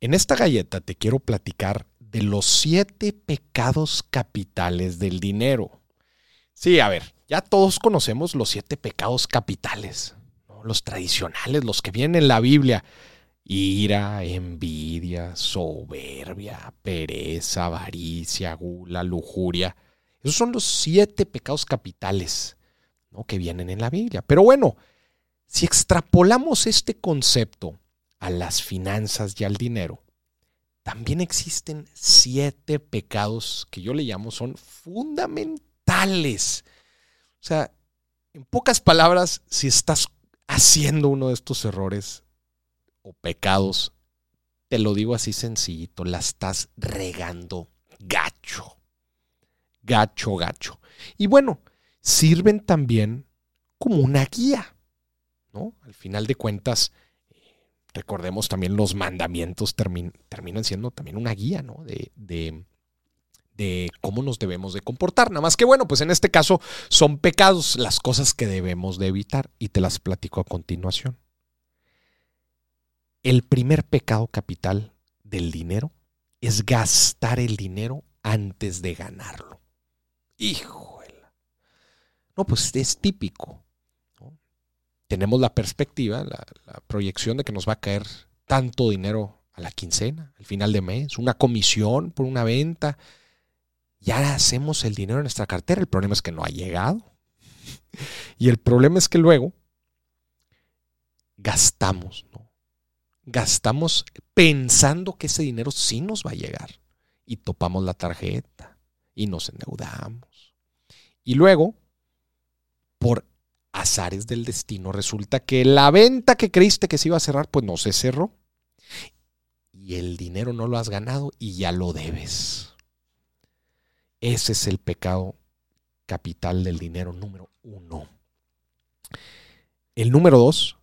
En esta galleta te quiero platicar de los siete pecados capitales del dinero. Sí, a ver, ya todos conocemos los siete pecados capitales, los tradicionales, los que vienen en la Biblia. Ira, envidia, soberbia, pereza, avaricia, gula, lujuria. Esos son los siete pecados capitales que vienen en la Biblia. Pero bueno, si extrapolamos este concepto a las finanzas y al dinero, también existen siete pecados que yo le llamo son fundamentales. O sea, en pocas palabras, si estás haciendo uno de estos errores o pecados, te lo digo así sencillito, la estás regando gacho. Gacho, gacho. Y bueno, sirven también como una guía. ¿no? Al final de cuentas, recordemos también los mandamientos terminan siendo también una guía ¿no? de, de, de, cómo nos debemos de comportar. Nada más que bueno, pues en este caso son pecados las cosas que debemos de evitar y te las platico a continuación. El primer pecado capital del dinero es gastar el dinero antes de ganarlo. Hijo no, pues es típico. Tenemos la perspectiva, la, proyección de que nos va a caer tanto dinero a la quincena, al final de mes, una comisión por una venta. Ya hacemos el dinero en nuestra cartera. El problema es que no ha llegado. Y el problema es que luego gastamos, ¿no? Gastamos pensando que ese dinero sí nos va a llegar. Y topamos la tarjeta y nos endeudamos. Y luego por azares del destino, resulta que la venta que creíste que se iba a cerrar, pues no se cerró. Y el dinero no lo has ganado y ya lo debes. Ese es el pecado capital del dinero número uno. El número dos,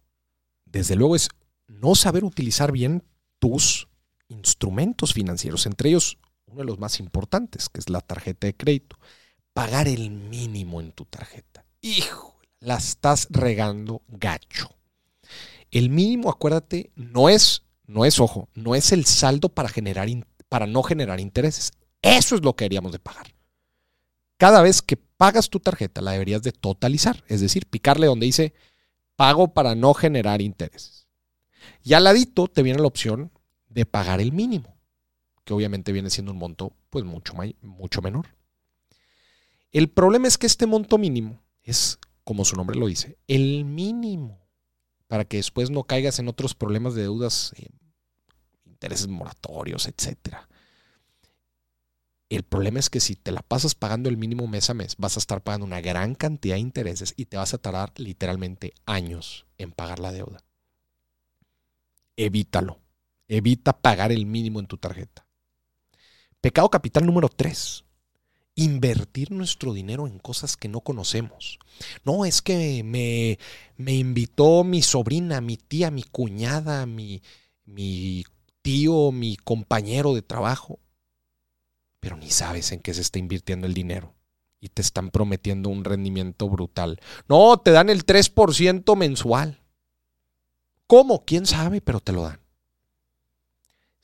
desde luego, es no saber utilizar bien tus instrumentos financieros, entre ellos uno de los más importantes, que es la tarjeta de crédito. Pagar el mínimo en tu tarjeta hijo, la estás regando gacho. El mínimo, acuérdate, no es, no es, ojo, no es el saldo para, generar, para no generar intereses. Eso es lo que deberíamos de pagar. Cada vez que pagas tu tarjeta, la deberías de totalizar, es decir, picarle donde dice pago para no generar intereses. Y al ladito te viene la opción de pagar el mínimo, que obviamente viene siendo un monto pues mucho, mucho menor. El problema es que este monto mínimo es, como su nombre lo dice, el mínimo para que después no caigas en otros problemas de deudas, eh, intereses moratorios, etc. El problema es que si te la pasas pagando el mínimo mes a mes, vas a estar pagando una gran cantidad de intereses y te vas a tardar literalmente años en pagar la deuda. Evítalo. Evita pagar el mínimo en tu tarjeta. Pecado capital número 3 invertir nuestro dinero en cosas que no conocemos. No, es que me, me invitó mi sobrina, mi tía, mi cuñada, mi, mi tío, mi compañero de trabajo, pero ni sabes en qué se está invirtiendo el dinero y te están prometiendo un rendimiento brutal. No, te dan el 3% mensual. ¿Cómo? ¿Quién sabe? Pero te lo dan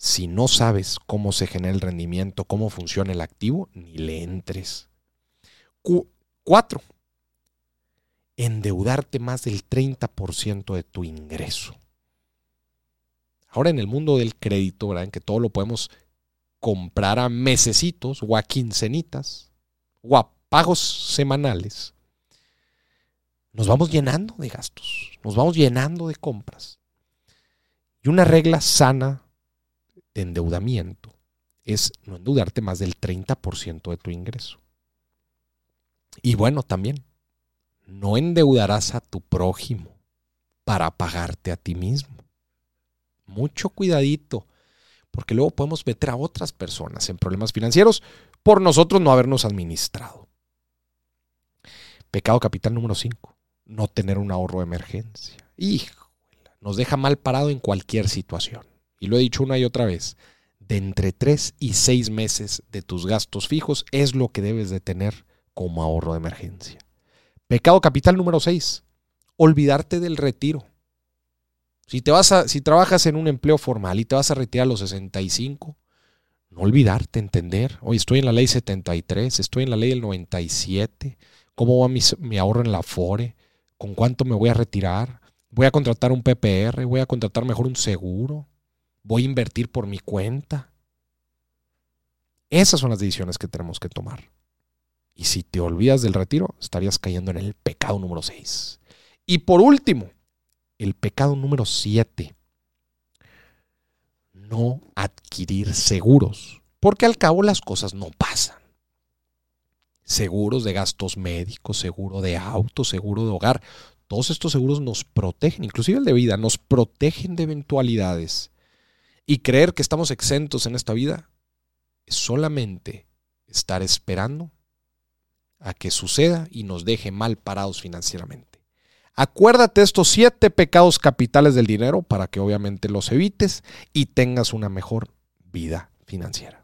si no sabes cómo se genera el rendimiento, cómo funciona el activo, ni le entres. cuatro, endeudarte más del 30% de tu ingreso. Ahora en el mundo del crédito, ¿verdad? en que todo lo podemos comprar a mesecitos o a quincenitas o a pagos semanales, nos vamos llenando de gastos, nos vamos llenando de compras. Y una regla sana de endeudamiento es no endeudarte más del 30% de tu ingreso. Y bueno, también, no endeudarás a tu prójimo para pagarte a ti mismo. Mucho cuidadito, porque luego podemos meter a otras personas en problemas financieros por nosotros no habernos administrado. Pecado capital número 5, no tener un ahorro de emergencia. Hijo, nos deja mal parado en cualquier situación y lo he dicho una y otra vez, de entre 3 y 6 meses de tus gastos fijos es lo que debes de tener como ahorro de emergencia. Pecado capital número 6, olvidarte del retiro. Si, te vas a, si trabajas en un empleo formal y te vas a retirar a los 65, no olvidarte, entender. Hoy estoy en la ley 73, estoy en la ley del 97. ¿Cómo va mi, mi ahorro en la FORE? ¿Con cuánto me voy a retirar? ¿Voy a contratar un PPR? ¿Voy a contratar mejor un seguro? ¿Voy a invertir por mi cuenta? Esas son las decisiones que tenemos que tomar. Y si te olvidas del retiro, estarías cayendo en el pecado número 6. Y por último, el pecado número 7. No adquirir seguros. Porque al cabo las cosas no pasan. Seguros de gastos médicos, seguro de auto, seguro de hogar. Todos estos seguros nos protegen, inclusive el de vida, nos protegen de eventualidades. Y creer que estamos exentos en esta vida es solamente estar esperando a que suceda y nos deje mal parados financieramente. Acuérdate estos siete pecados capitales del dinero para que obviamente los evites y tengas una mejor vida financiera.